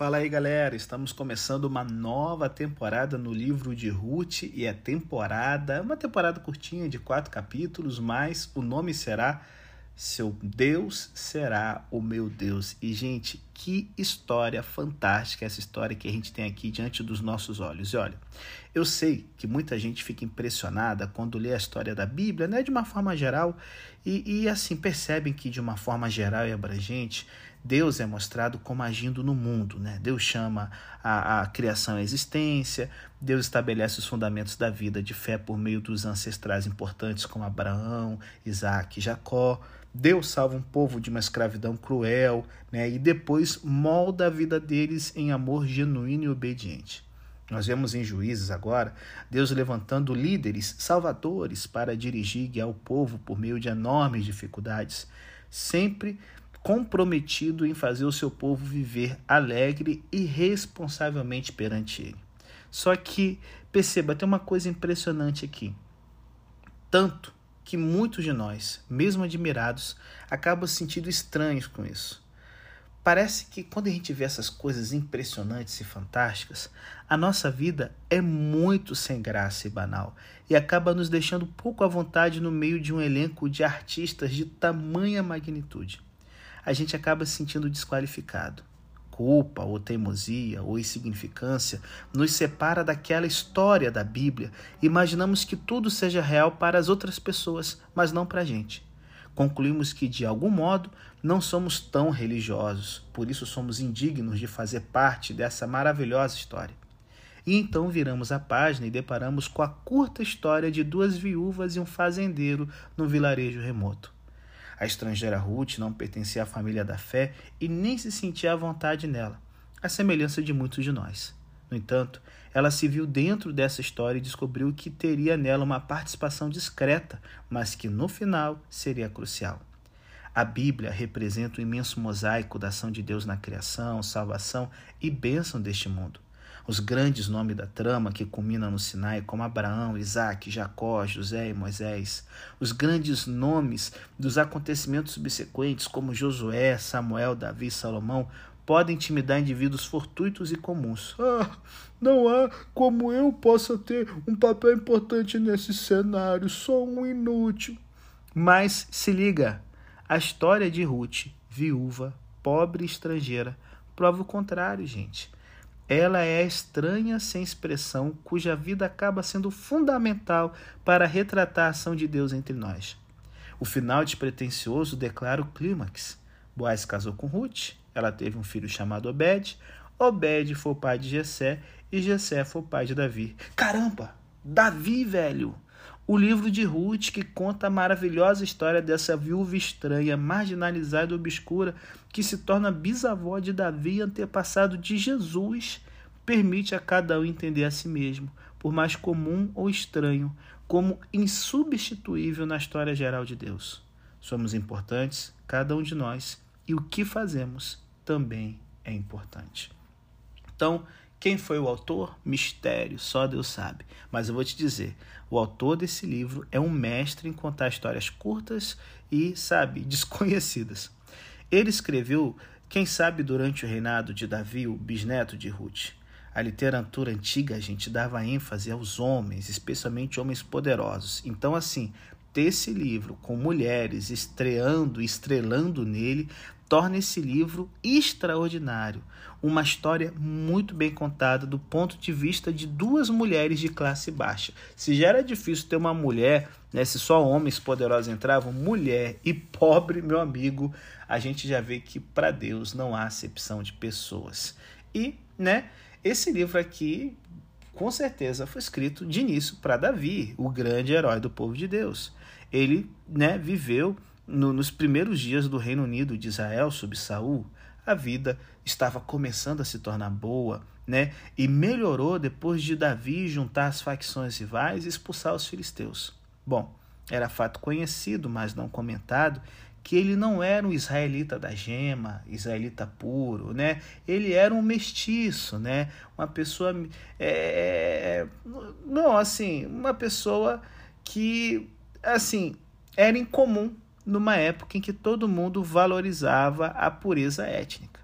Fala aí, galera. Estamos começando uma nova temporada no livro de Ruth e é temporada, uma temporada curtinha de quatro capítulos, mas o nome será Seu Deus será o meu Deus. E gente, que história fantástica essa história que a gente tem aqui diante dos nossos olhos. E olha, eu sei que muita gente fica impressionada quando lê a história da Bíblia, né, de uma forma geral, e, e assim percebem que de uma forma geral e abrangente Deus é mostrado como agindo no mundo. Né? Deus chama a, a criação à existência, Deus estabelece os fundamentos da vida de fé por meio dos ancestrais importantes como Abraão, Isaac e Jacó. Deus salva um povo de uma escravidão cruel né? e depois molda a vida deles em amor genuíno e obediente. Nós vemos em Juízes agora Deus levantando líderes, salvadores, para dirigir e guiar o povo por meio de enormes dificuldades, sempre comprometido em fazer o seu povo viver alegre e responsavelmente perante ele. Só que, perceba, tem uma coisa impressionante aqui. Tanto que muitos de nós, mesmo admirados, acabam se sentindo estranhos com isso. Parece que quando a gente vê essas coisas impressionantes e fantásticas, a nossa vida é muito sem graça e banal e acaba nos deixando pouco à vontade no meio de um elenco de artistas de tamanha magnitude a gente acaba se sentindo desqualificado. Culpa, ou teimosia, ou insignificância nos separa daquela história da Bíblia. Imaginamos que tudo seja real para as outras pessoas, mas não para a gente. Concluímos que, de algum modo, não somos tão religiosos, por isso somos indignos de fazer parte dessa maravilhosa história. E então viramos a página e deparamos com a curta história de duas viúvas e um fazendeiro no vilarejo remoto. A estrangeira Ruth não pertencia à família da fé e nem se sentia à vontade nela, à semelhança de muitos de nós. No entanto, ela se viu dentro dessa história e descobriu que teria nela uma participação discreta, mas que no final seria crucial. A Bíblia representa o imenso mosaico da ação de Deus na criação, salvação e bênção deste mundo. Os grandes nomes da trama que culminam no Sinai, como Abraão, Isaac, Jacó, José e Moisés. Os grandes nomes dos acontecimentos subsequentes, como Josué, Samuel, Davi e Salomão, podem intimidar indivíduos fortuitos e comuns. Ah, não há como eu possa ter um papel importante nesse cenário, sou um inútil. Mas se liga, a história de Ruth, viúva, pobre e estrangeira, prova o contrário, gente. Ela é a estranha sem expressão cuja vida acaba sendo fundamental para retratar a ação de Deus entre nós. O final despretensioso declara o clímax. Boaz casou com Ruth, ela teve um filho chamado Obed, Obed foi o pai de Jessé e Jessé foi o pai de Davi. Caramba! Davi, velho! O livro de Ruth, que conta a maravilhosa história dessa viúva estranha, marginalizada e obscura, que se torna bisavó de Davi antepassado de Jesus, permite a cada um entender a si mesmo, por mais comum ou estranho, como insubstituível na história geral de Deus. Somos importantes, cada um de nós, e o que fazemos também é importante. Então, quem foi o autor? Mistério, só Deus sabe. Mas eu vou te dizer: o autor desse livro é um mestre em contar histórias curtas e, sabe, desconhecidas. Ele escreveu, quem sabe, durante o reinado de Davi, o bisneto de Ruth. A literatura antiga, a gente dava ênfase aos homens, especialmente homens poderosos. Então, assim, ter esse livro com mulheres estreando, estrelando nele, torna esse livro extraordinário. Uma história muito bem contada do ponto de vista de duas mulheres de classe baixa. Se já era difícil ter uma mulher, né, se só homens poderosos entravam, mulher e pobre, meu amigo, a gente já vê que para Deus não há acepção de pessoas. E, né, esse livro aqui, com certeza, foi escrito de início para Davi, o grande herói do povo de Deus. Ele, né, viveu no, nos primeiros dias do Reino Unido de Israel sob Saul, a vida estava começando a se tornar boa, né? E melhorou depois de Davi juntar as facções rivais e expulsar os filisteus. Bom, era fato conhecido, mas não comentado, que ele não era um israelita da gema, israelita puro, né? Ele era um mestiço, né? Uma pessoa, é, não, assim, uma pessoa que, assim, era incomum numa época em que todo mundo valorizava a pureza étnica.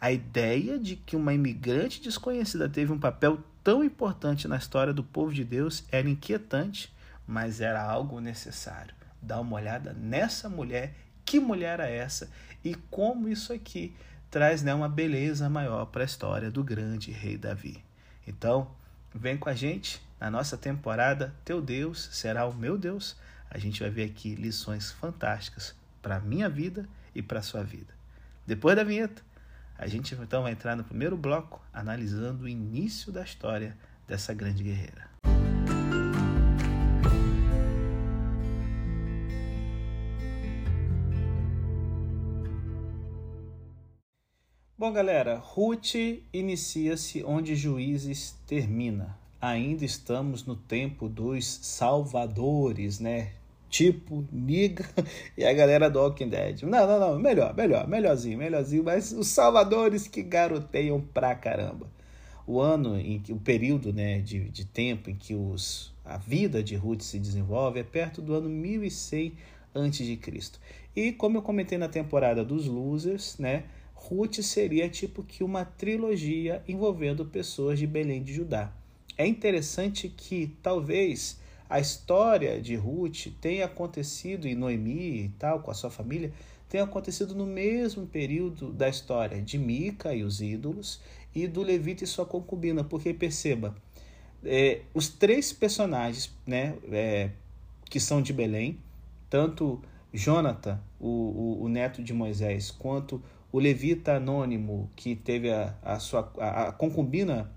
A ideia de que uma imigrante desconhecida teve um papel tão importante na história do povo de Deus era inquietante, mas era algo necessário. Dá uma olhada nessa mulher, que mulher é essa e como isso aqui traz né, uma beleza maior para a história do grande rei Davi. Então, vem com a gente na nossa temporada Teu Deus será o meu Deus. A gente vai ver aqui lições fantásticas para a minha vida e para a sua vida. Depois da vinheta, a gente então vai entrar no primeiro bloco analisando o início da história dessa grande guerreira. Bom, galera, Ruth inicia-se onde Juízes termina. Ainda estamos no tempo dos salvadores, né? Tipo, Niga e a galera do Walking Dead. Não, não, não, melhor, melhor, melhorzinho, melhorzinho, mas os salvadores que garoteiam pra caramba. O ano, em que, o período né, de, de tempo em que os, a vida de Ruth se desenvolve é perto do ano 1100 a.C. E como eu comentei na temporada dos Losers, né, Ruth seria tipo que uma trilogia envolvendo pessoas de Belém de Judá. É interessante que talvez a história de Ruth tem acontecido, e Noemi e tal, com a sua família, tem acontecido no mesmo período da história de Mica e os ídolos e do Levita e sua concubina, porque perceba, é, os três personagens né, é, que são de Belém, tanto Jonathan, o, o, o, neto de Moisés, quanto o levita anônimo, que teve a, a sua a, a concubina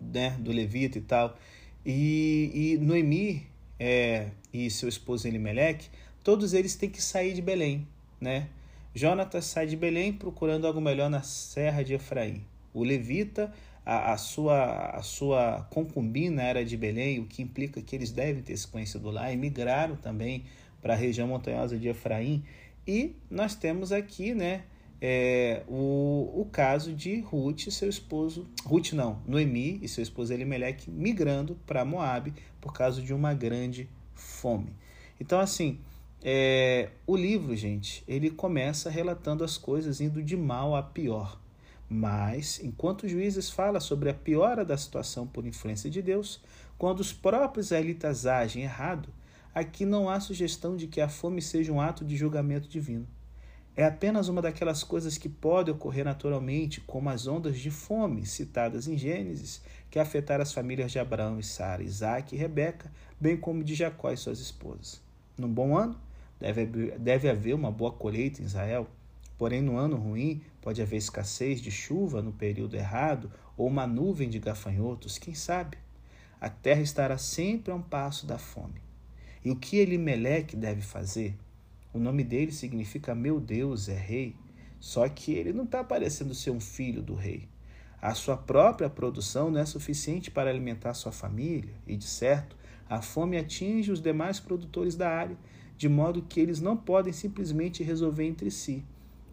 né, do levita e tal, e, e Noemi é, e seu esposo Elimelec, todos eles têm que sair de Belém, né? Jonatas sai de Belém procurando algo melhor na serra de Efraim. O levita, a, a, sua, a sua concubina era de Belém, o que implica que eles devem ter se conhecido lá e migraram também para a região montanhosa de Efraim. E nós temos aqui, né, é, o, o caso de Ruth e seu esposo, Ruth não, Noemi e seu esposo Elimelec migrando para Moab por causa de uma grande fome. Então, assim, é, o livro, gente, ele começa relatando as coisas indo de mal a pior. Mas, enquanto os juízes fala sobre a piora da situação por influência de Deus, quando os próprios israelitas agem errado, aqui não há sugestão de que a fome seja um ato de julgamento divino é apenas uma daquelas coisas que pode ocorrer naturalmente, como as ondas de fome citadas em Gênesis, que afetaram as famílias de Abraão e Sara, Isaac e Rebeca, bem como de Jacó e suas esposas. Num bom ano, deve, deve haver uma boa colheita em Israel, porém no ano ruim pode haver escassez de chuva no período errado ou uma nuvem de gafanhotos, quem sabe? A terra estará sempre a um passo da fome. E o que Elimeleque deve fazer? O nome dele significa meu Deus é rei, só que ele não está parecendo ser um filho do rei. A sua própria produção não é suficiente para alimentar sua família, e de certo, a fome atinge os demais produtores da área, de modo que eles não podem simplesmente resolver entre si.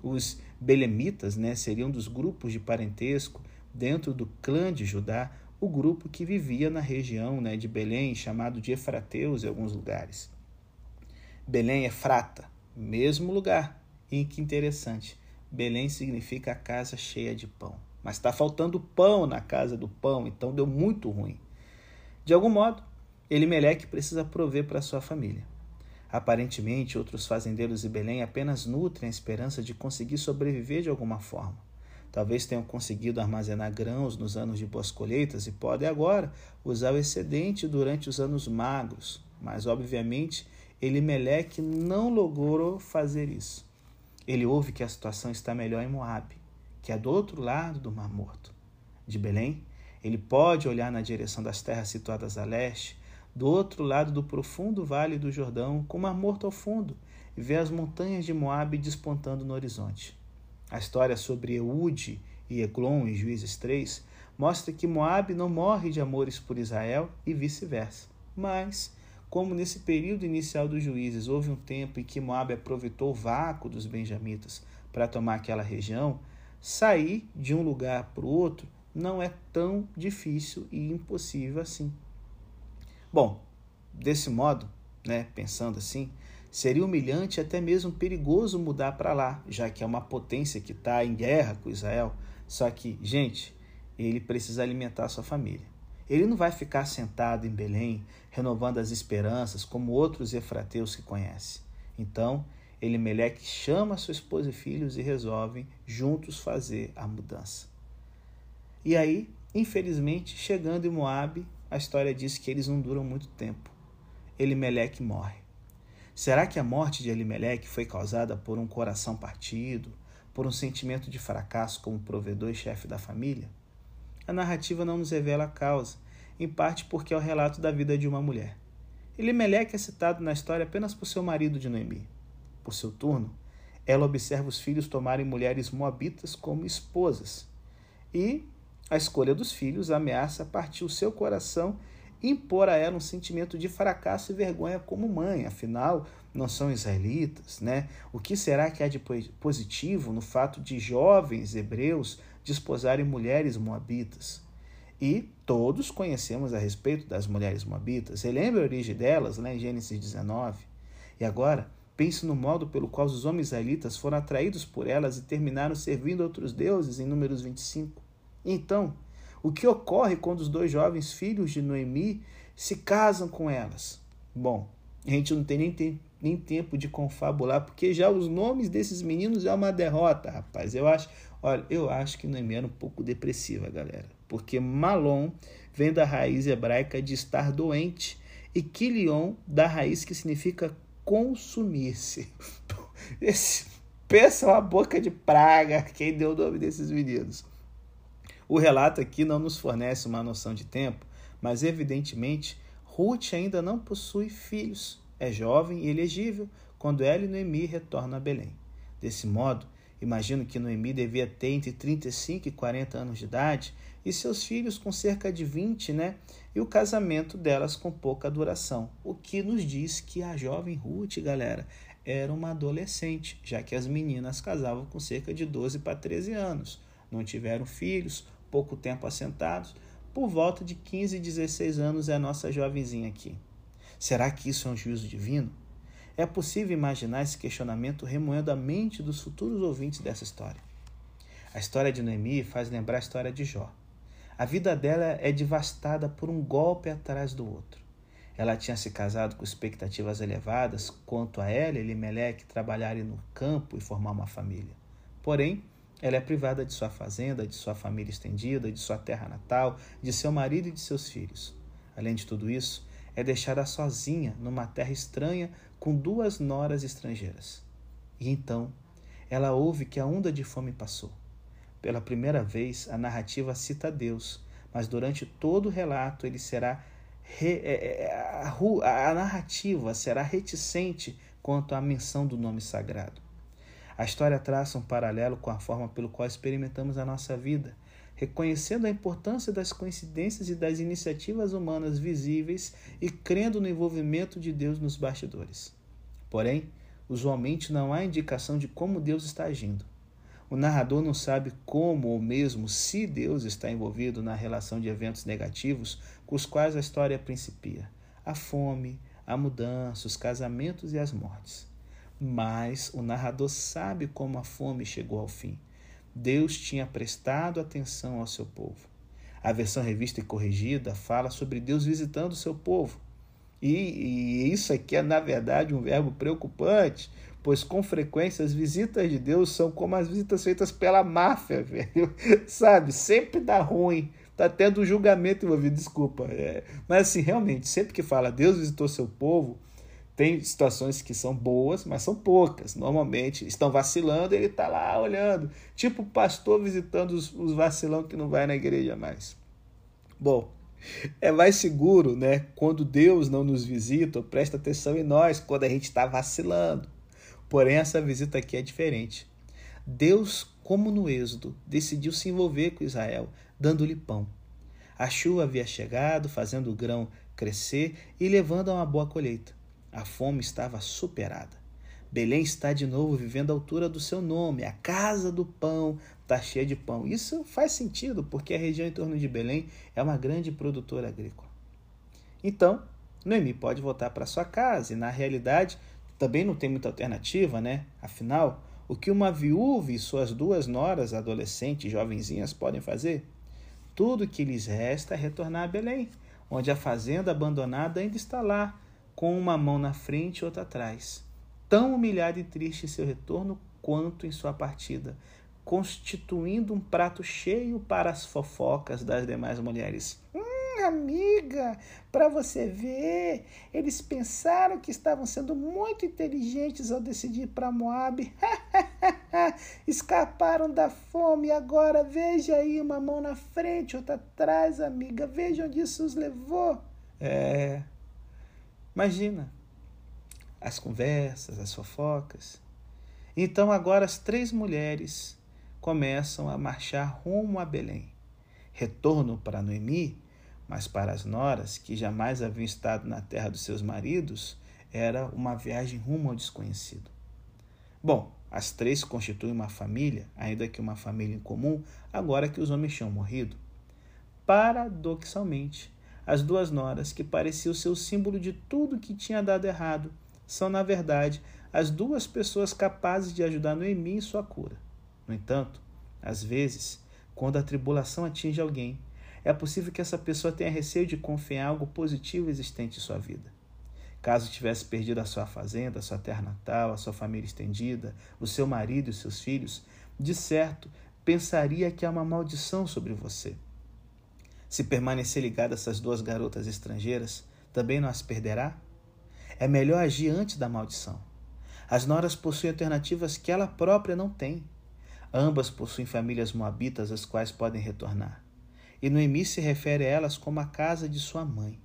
Os belemitas né, seriam dos grupos de parentesco dentro do clã de Judá, o grupo que vivia na região né, de Belém, chamado de Efrateus em alguns lugares. Belém é Frata, mesmo lugar. E que interessante, Belém significa a casa cheia de pão. Mas está faltando pão na casa do pão, então deu muito ruim. De algum modo, Elimeleque precisa prover para sua família. Aparentemente, outros fazendeiros de Belém apenas nutrem a esperança de conseguir sobreviver de alguma forma. Talvez tenham conseguido armazenar grãos nos anos de boas colheitas e podem agora usar o excedente durante os anos magros, mas obviamente Elimeleque não logrou fazer isso. Ele ouve que a situação está melhor em Moabe, que é do outro lado do Mar Morto. De Belém, ele pode olhar na direção das terras situadas a leste, do outro lado do profundo vale do Jordão, com o Mar Morto ao fundo, e ver as montanhas de Moabe despontando no horizonte. A história sobre Eude e Eglon em Juízes 3 mostra que Moabe não morre de amores por Israel e vice-versa, mas como nesse período inicial dos juízes houve um tempo em que Moab aproveitou o vácuo dos benjamitas para tomar aquela região, sair de um lugar para o outro não é tão difícil e impossível assim. Bom, desse modo, né, pensando assim, Seria humilhante e até mesmo perigoso mudar para lá, já que é uma potência que está em guerra com Israel. Só que, gente, ele precisa alimentar sua família. Ele não vai ficar sentado em Belém, renovando as esperanças, como outros efrateus que conhece. Então, Elimeleque chama sua esposa e filhos e resolvem juntos fazer a mudança. E aí, infelizmente, chegando em Moabe, a história diz que eles não duram muito tempo. Elimeleque morre. Será que a morte de Elimeleque foi causada por um coração partido, por um sentimento de fracasso como provedor e chefe da família? A narrativa não nos revela a causa, em parte porque é o relato da vida de uma mulher. Elimeleque é citado na história apenas por seu marido de Noemi. Por seu turno, ela observa os filhos tomarem mulheres moabitas como esposas. E a escolha dos filhos ameaça partir o seu coração e impor a ela um sentimento de fracasso e vergonha como mãe. Afinal, não são israelitas, né? O que será que há de positivo no fato de jovens hebreus desposarem mulheres moabitas? E todos conhecemos a respeito das mulheres moabitas. Relembra a origem delas lá em Gênesis 19. E agora, pense no modo pelo qual os homens israelitas foram atraídos por elas e terminaram servindo outros deuses em Números 25. Então, o que ocorre quando os dois jovens filhos de Noemi se casam com elas? Bom, a gente não tem nem, tem, nem tempo de confabular, porque já os nomes desses meninos é uma derrota, rapaz. Eu acho, olha, eu acho que Noemi era um pouco depressiva, galera. Porque Malom vem da raiz hebraica de estar doente e Quilion da raiz que significa consumir-se. Esse pensa uma boca de praga quem deu o nome desses meninos. O relato aqui não nos fornece uma noção de tempo, mas evidentemente Ruth ainda não possui filhos, é jovem e elegível quando ela e Noemi retornam a Belém. Desse modo, imagino que Noemi devia ter entre 35 e 40 anos de idade e seus filhos com cerca de 20, né? E o casamento delas com pouca duração. O que nos diz que a jovem Ruth, galera, era uma adolescente, já que as meninas casavam com cerca de 12 para 13 anos. Não tiveram filhos, pouco tempo assentados, por volta de 15, 16 anos é a nossa jovenzinha aqui. Será que isso é um juízo divino? É possível imaginar esse questionamento remoendo a mente dos futuros ouvintes dessa história. A história de Noemi faz lembrar a história de Jó. A vida dela é devastada por um golpe atrás do outro. Ela tinha se casado com expectativas elevadas quanto a ela e Elimelec trabalharem no campo e formar uma família. Porém, ela é privada de sua fazenda, de sua família estendida, de sua terra natal, de seu marido e de seus filhos. Além de tudo isso, é deixada sozinha numa terra estranha com duas noras estrangeiras. E então, ela ouve que a onda de fome passou. Pela primeira vez, a narrativa cita Deus, mas durante todo o relato ele será re, é, é, a, a narrativa será reticente quanto à menção do nome sagrado. A história traça um paralelo com a forma pelo qual experimentamos a nossa vida, reconhecendo a importância das coincidências e das iniciativas humanas visíveis e crendo no envolvimento de Deus nos bastidores. Porém, usualmente não há indicação de como Deus está agindo. O narrador não sabe como ou mesmo se Deus está envolvido na relação de eventos negativos com os quais a história principia: a fome, a mudança, os casamentos e as mortes mas o narrador sabe como a fome chegou ao fim. Deus tinha prestado atenção ao seu povo. A versão revista e corrigida fala sobre Deus visitando o seu povo. E, e, isso aqui é, na verdade, um verbo preocupante, pois com frequência as visitas de Deus são como as visitas feitas pela máfia, velho. Sabe? Sempre dá ruim. Tá tendo um julgamento envolvido, desculpa. É. Mas assim, realmente, sempre que fala Deus visitou seu povo, tem situações que são boas, mas são poucas. Normalmente estão vacilando e ele está lá olhando. Tipo o pastor visitando os, os vacilão que não vai na igreja mais. Bom, é mais seguro, né? Quando Deus não nos visita presta atenção em nós, quando a gente está vacilando. Porém, essa visita aqui é diferente. Deus, como no Êxodo, decidiu se envolver com Israel, dando-lhe pão. A chuva havia chegado, fazendo o grão crescer e levando a uma boa colheita. A fome estava superada. Belém está de novo vivendo à altura do seu nome. A casa do pão está cheia de pão. Isso faz sentido, porque a região em torno de Belém é uma grande produtora agrícola. Então, Noemi pode voltar para sua casa e, na realidade, Também não tem muita alternativa, né? Afinal, o que uma viúva e suas duas noras adolescentes jovenzinhas podem fazer? Tudo que lhes resta é retornar a Belém, onde a fazenda abandonada ainda está lá, com uma mão na frente e outra atrás. Tão humilhado e triste em seu retorno quanto em sua partida, constituindo um prato cheio para as fofocas das demais mulheres. Hum, amiga, para você ver, eles pensaram que estavam sendo muito inteligentes ao decidir para Moab. Escaparam da fome agora veja aí uma mão na frente, outra atrás, amiga. Veja onde isso os levou. É. Imagina as conversas, as fofocas. Então agora as três mulheres começam a marchar rumo a Belém. Retorno para Noemi, mas para as noras, que jamais haviam estado na terra dos seus maridos, era uma viagem rumo ao desconhecido. Bom, as três constituem uma família, ainda que uma família em comum, agora que os homens tinham morrido. Paradoxalmente, as duas noras, que pareciam ser o símbolo de tudo que tinha dado errado, são, na verdade, as duas pessoas capazes de ajudar Noemi em sua cura. No entanto, às vezes, quando a tribulação atinge alguém, é possível que essa pessoa tenha receio de confiar em algo positivo existente em sua vida. Caso tivesse perdido a sua fazenda, a sua terra natal, a sua família estendida, o seu marido e os seus filhos, de certo pensaria que há uma maldição sobre você. Se permanecer ligado a essas duas garotas estrangeiras, também não as perderá? É melhor agir antes da maldição. As noras possuem alternativas que ela própria não tem. Ambas possuem famílias moabitas às quais podem retornar. E Noemi se refere a elas como a casa de sua mãe.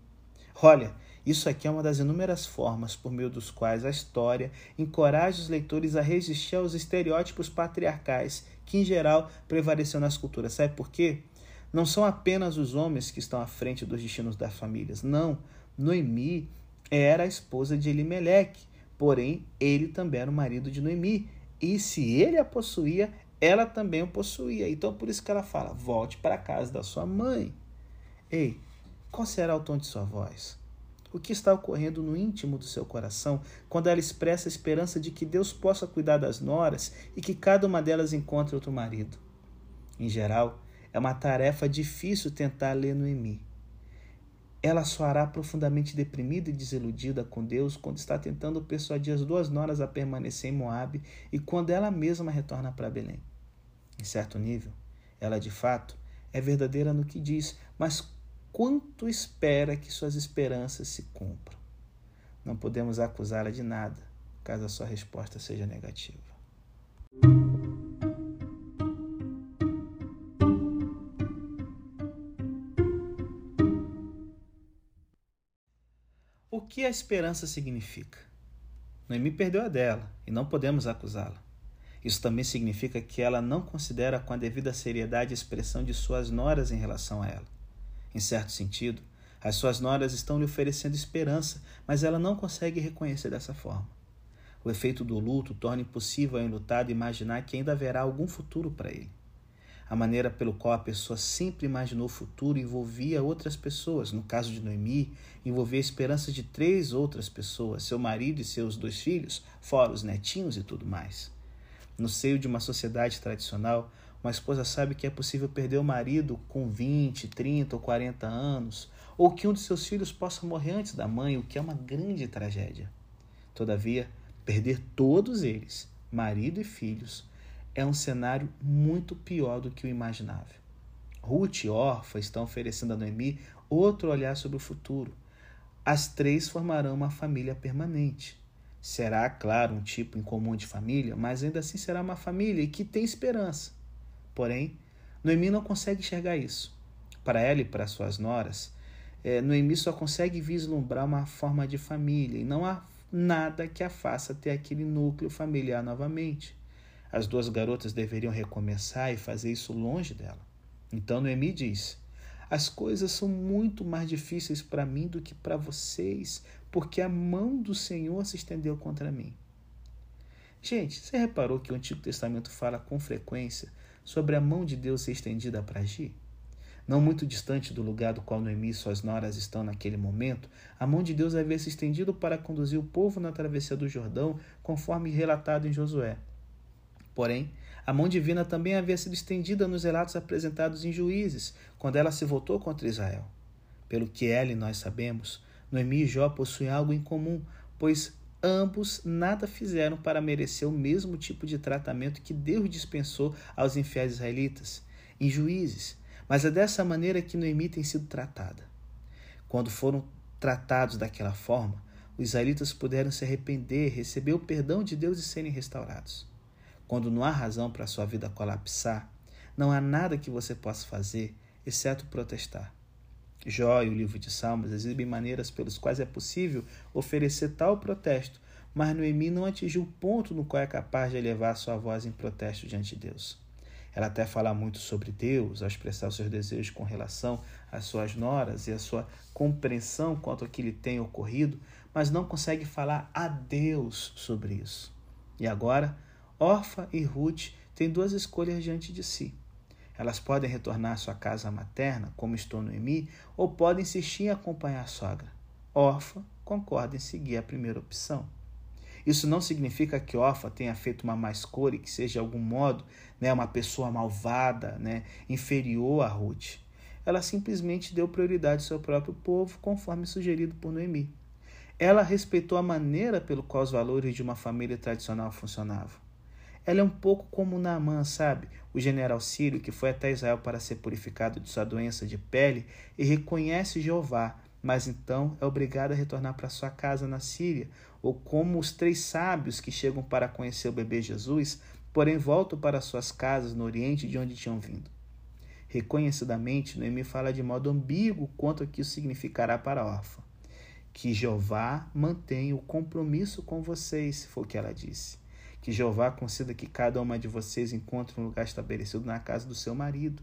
Olha, isso aqui é uma das inúmeras formas por meio dos quais a história encoraja os leitores a resistir aos estereótipos patriarcais que, em geral, prevaleceu nas culturas. Sabe por quê? Não são apenas os homens que estão à frente dos destinos das famílias. Não. Noemi era a esposa de Elimeleque, porém ele também era o marido de Noemi. E se ele a possuía, ela também o possuía. Então por isso que ela fala: volte para a casa da sua mãe. Ei, qual será o tom de sua voz? O que está ocorrendo no íntimo do seu coração quando ela expressa a esperança de que Deus possa cuidar das noras e que cada uma delas encontre outro marido? Em geral, é uma tarefa difícil tentar ler Noemi. Ela soará profundamente deprimida e desiludida com Deus quando está tentando persuadir as duas noras a permanecer em Moabe e quando ela mesma retorna para Belém. Em certo nível, ela de fato é verdadeira no que diz, mas quanto espera que suas esperanças se cumpram? Não podemos acusá-la de nada, caso a sua resposta seja negativa. Que a esperança significa? Noemi perdeu a dela e não podemos acusá-la. Isso também significa que ela não considera com a devida seriedade a expressão de suas noras em relação a ela. Em certo sentido, as suas noras estão lhe oferecendo esperança, mas ela não consegue reconhecer dessa forma. O efeito do luto torna impossível ao enlutado imaginar que ainda haverá algum futuro para ele. A maneira pelo qual a pessoa sempre imaginou o futuro envolvia outras pessoas. No caso de Noemi, envolvia a esperança de três outras pessoas, seu marido e seus dois filhos, fora os netinhos e tudo mais. No seio de uma sociedade tradicional, uma esposa sabe que é possível perder o marido com 20, 30 ou 40 anos, ou que um de seus filhos possa morrer antes da mãe, o que é uma grande tragédia. Todavia, perder todos eles, marido e filhos, é um cenário muito pior do que o imaginável. Ruth e Orfa estão oferecendo a Noemi outro olhar sobre o futuro. As três formarão uma família permanente. Será, claro, um tipo incomum de família, mas ainda assim será uma família que tem esperança. Porém, Noemi não consegue enxergar isso. Para ela e para suas noras, é, Noemi só consegue vislumbrar uma forma de família e não há nada que a faça ter aquele núcleo familiar novamente. As duas garotas deveriam recomeçar e fazer isso longe dela. Então Noemi diz: As coisas são muito mais difíceis para mim do que para vocês, porque a mão do Senhor se estendeu contra mim. Gente, você reparou que o Antigo Testamento fala com frequência sobre a mão de Deus ser estendida para agir? Não muito distante do lugar do qual Noemi e suas noras estão naquele momento, a mão de Deus havia se estendido para conduzir o povo na travessia do Jordão, conforme relatado em Josué. Porém, a mão divina também havia sido estendida nos relatos apresentados em Juízes, quando ela se voltou contra Israel. Pelo que ela e nós sabemos, Noemi e Jó possuem algo em comum, pois ambos nada fizeram para merecer o mesmo tipo de tratamento que Deus dispensou aos infiéis israelitas, em Juízes. Mas é dessa maneira que Noemi tem sido tratada. Quando foram tratados daquela forma, os israelitas puderam se arrepender, receber o perdão de Deus e serem restaurados. Quando não há razão para a sua vida colapsar, não há nada que você possa fazer exceto protestar. Jó e o livro de Salmos exibem maneiras pelas quais é possível oferecer tal protesto, mas Noemi não atingiu o ponto no qual é capaz de elevar sua voz em protesto diante de Deus. Ela até fala muito sobre Deus ao expressar os seus desejos com relação às suas noras e a sua compreensão quanto ao que lhe tem ocorrido, mas não consegue falar a Deus sobre isso. E agora, Orfa e Ruth têm duas escolhas diante de si. Elas podem retornar à sua casa materna, como estou Noemi, ou podem insistir em acompanhar a sogra. Orfa concorda em seguir a primeira opção. Isso não significa que Orfa tenha feito uma má escolha e que seja de algum modo né, uma pessoa malvada, né, inferior a Ruth. Ela simplesmente deu prioridade ao seu próprio povo, conforme sugerido por Noemi. Ela respeitou a maneira pelo qual os valores de uma família tradicional funcionavam. Ela é um pouco como Naamã, sabe? O general sírio que foi até Israel para ser purificado de sua doença de pele e reconhece Jeová, mas então é obrigado a retornar para sua casa na Síria, ou como os três sábios que chegam para conhecer o bebê Jesus, porém voltam para suas casas no Oriente de onde tinham vindo. Reconhecidamente, Noemi fala de modo ambíguo quanto ao que isso significará para a órfã. Que Jeová mantenha o compromisso com vocês, foi o que ela disse. Que Jeová conceda que cada uma de vocês encontre um lugar estabelecido na casa do seu marido.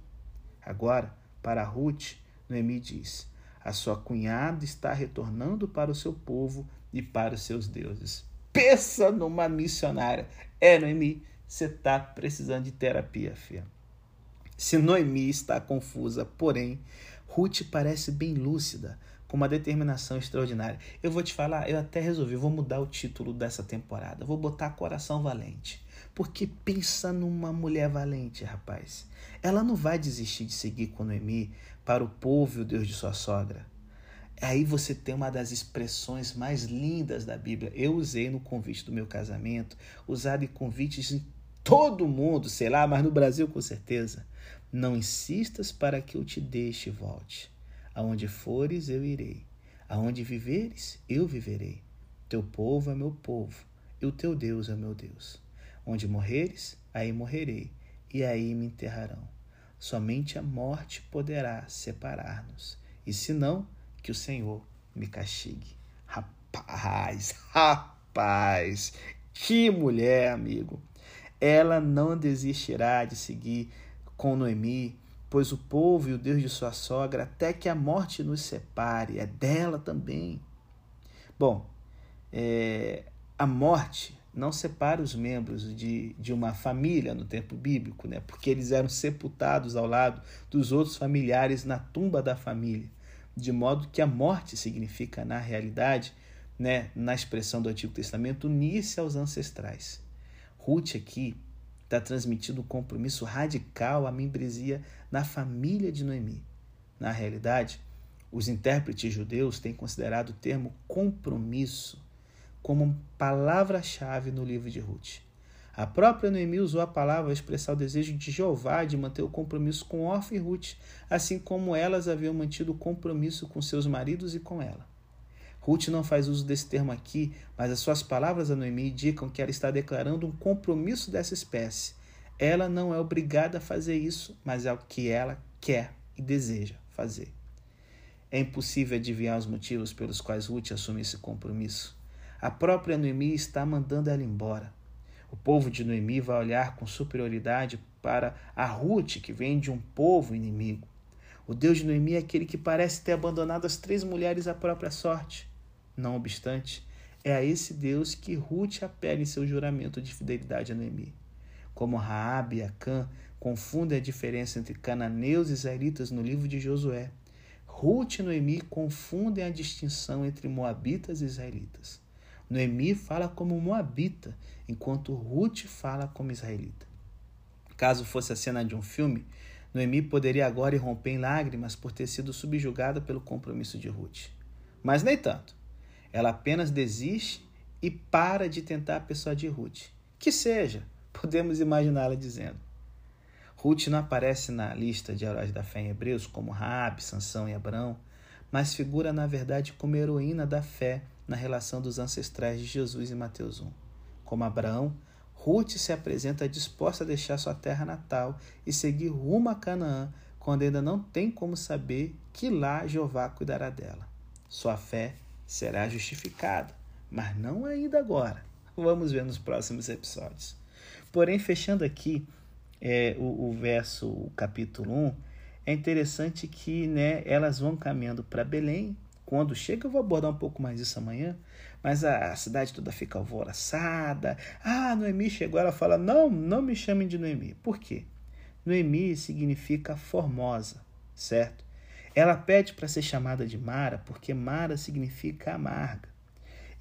Agora, para Ruth, Noemi diz: A sua cunhada está retornando para o seu povo e para os seus deuses. Pensa numa missionária. É, Noemi, você está precisando de terapia, filha. Se Noemi está confusa, porém, Ruth parece bem lúcida, com uma determinação extraordinária. Eu vou te falar, eu até resolvi, vou mudar o título dessa temporada. Vou botar Coração Valente. Porque pensa numa mulher valente, rapaz. Ela não vai desistir de seguir com Noemi para o povo e o Deus de sua sogra. Aí você tem uma das expressões mais lindas da Bíblia. Eu usei no convite do meu casamento, usado em convites em todo mundo, sei lá, mas no Brasil com certeza. Não insistas para que eu te deixe e volte. Aonde fores, eu irei. Aonde viveres, eu viverei. Teu povo é meu povo, e o teu Deus é meu Deus. Onde morreres, aí morrerei, e aí me enterrarão. Somente a morte poderá separar-nos, e se não, que o Senhor me castigue. Rapaz, rapaz, que mulher, amigo. Ela não desistirá de seguir com Noemi, pois o povo e o Deus de sua sogra, até que a morte nos separe, é dela também. Bom, é, a morte não separa os membros de, de uma família no tempo bíblico, né? porque eles eram sepultados ao lado dos outros familiares na tumba da família, de modo que a morte significa, na realidade, né, na expressão do Antigo Testamento, unir-se aos ancestrais. Ruth aqui está transmitindo um compromisso radical à membresia na família de Noemi. Na realidade, os intérpretes judeus têm considerado o termo compromisso como palavra-chave no livro de Ruth. A própria Noemi usou a palavra para expressar o desejo de Jeová de manter o compromisso com Orfa e Ruth, assim como elas haviam mantido o compromisso com seus maridos e com ela. Ruth não faz uso desse termo aqui, mas as suas palavras a Noemi indicam que ela está declarando um compromisso dessa espécie. Ela não é obrigada a fazer isso, mas é o que ela quer e deseja fazer. É impossível adivinhar os motivos pelos quais Ruth assume esse compromisso. A própria Noemi está mandando ela embora. O povo de Noemi vai olhar com superioridade para a Ruth, que vem de um povo inimigo. O Deus de Noemi é aquele que parece ter abandonado as três mulheres à própria sorte. Não obstante, é a esse Deus que Ruth apela em seu juramento de fidelidade a Noemi. como Raabe e Acã confundem a diferença entre cananeus e israelitas no livro de Josué. Ruth e Noemi confundem a distinção entre moabitas e israelitas. Noemi fala como moabita, enquanto Ruth fala como israelita. Caso fosse a cena de um filme, Noemi poderia agora irromper em lágrimas por ter sido subjugada pelo compromisso de Ruth. Mas nem tanto. Ela apenas desiste e para de tentar persuadir Ruth. Que seja, podemos imaginá-la dizendo. Ruth não aparece na lista de heróis da fé em Hebreus como Raabe, Sansão e Abraão, mas figura na verdade como heroína da fé na relação dos ancestrais de Jesus em Mateus 1. Como Abraão, Ruth se apresenta disposta a deixar sua terra natal e seguir rumo a Canaã, quando ainda não tem como saber que lá Jeová cuidará dela. Sua fé será justificada, mas não ainda agora. Vamos ver nos próximos episódios. Porém, fechando aqui é, o, o verso, o capítulo 1, é interessante que né, elas vão caminhando para Belém. Quando chega, eu vou abordar um pouco mais isso amanhã, mas a, cidade toda fica alvoroçada. Ah, Noemi chegou, ela fala: Não, não me chamem de Noemi. Por quê? Noemi significa formosa, certo? Ela pede para ser chamada de Mara porque Mara significa amarga.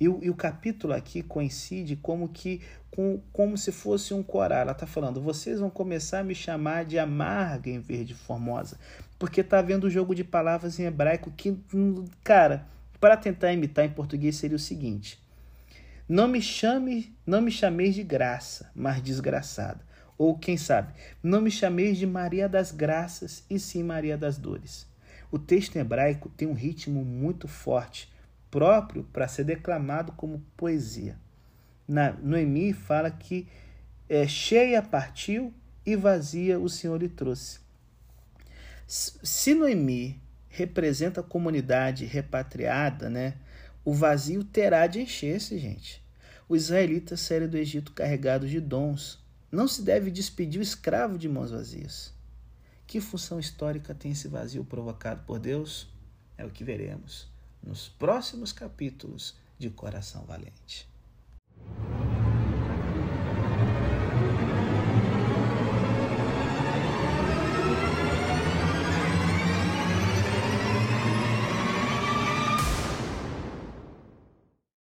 E o, e o capítulo aqui coincide como que com, como se fosse um coral. Ela está falando: vocês vão começar a me chamar de amarga em vez de formosa, porque está vendo o jogo de palavras em hebraico que, cara, para tentar imitar em português seria o seguinte: não me chame, não me chameis de graça, mas desgraçada. Ou quem sabe, não me chameis de Maria das Graças, e sim Maria das Dores. O texto hebraico tem um ritmo muito forte, próprio para ser declamado como poesia. Na, Noemi fala que é, cheia partiu e vazia o Senhor lhe trouxe. Se Noemi representa a comunidade repatriada, né? O vazio terá de encher-se, gente. Os israelitas saíram do Egito carregados de dons. Não se deve despedir o escravo de mãos vazias. Que função histórica tem esse vazio provocado por Deus? É o que veremos nos próximos capítulos de Coração Valente.